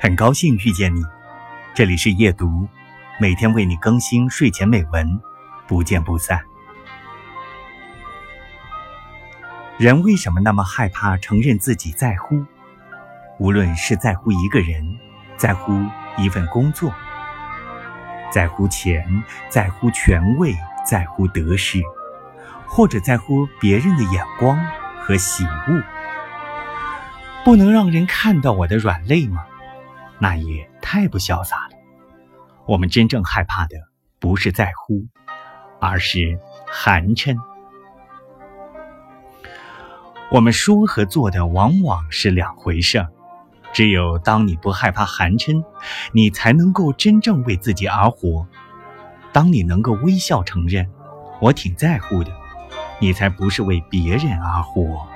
很高兴遇见你，这里是夜读，每天为你更新睡前美文，不见不散。人为什么那么害怕承认自己在乎？无论是在乎一个人，在乎一份工作，在乎钱，在乎权位，在乎得失，或者在乎别人的眼光和喜恶，不能让人看到我的软肋吗？那也太不潇洒了。我们真正害怕的不是在乎，而是寒碜。我们说和做的往往是两回事儿。只有当你不害怕寒碜，你才能够真正为自己而活。当你能够微笑承认“我挺在乎的”，你才不是为别人而活。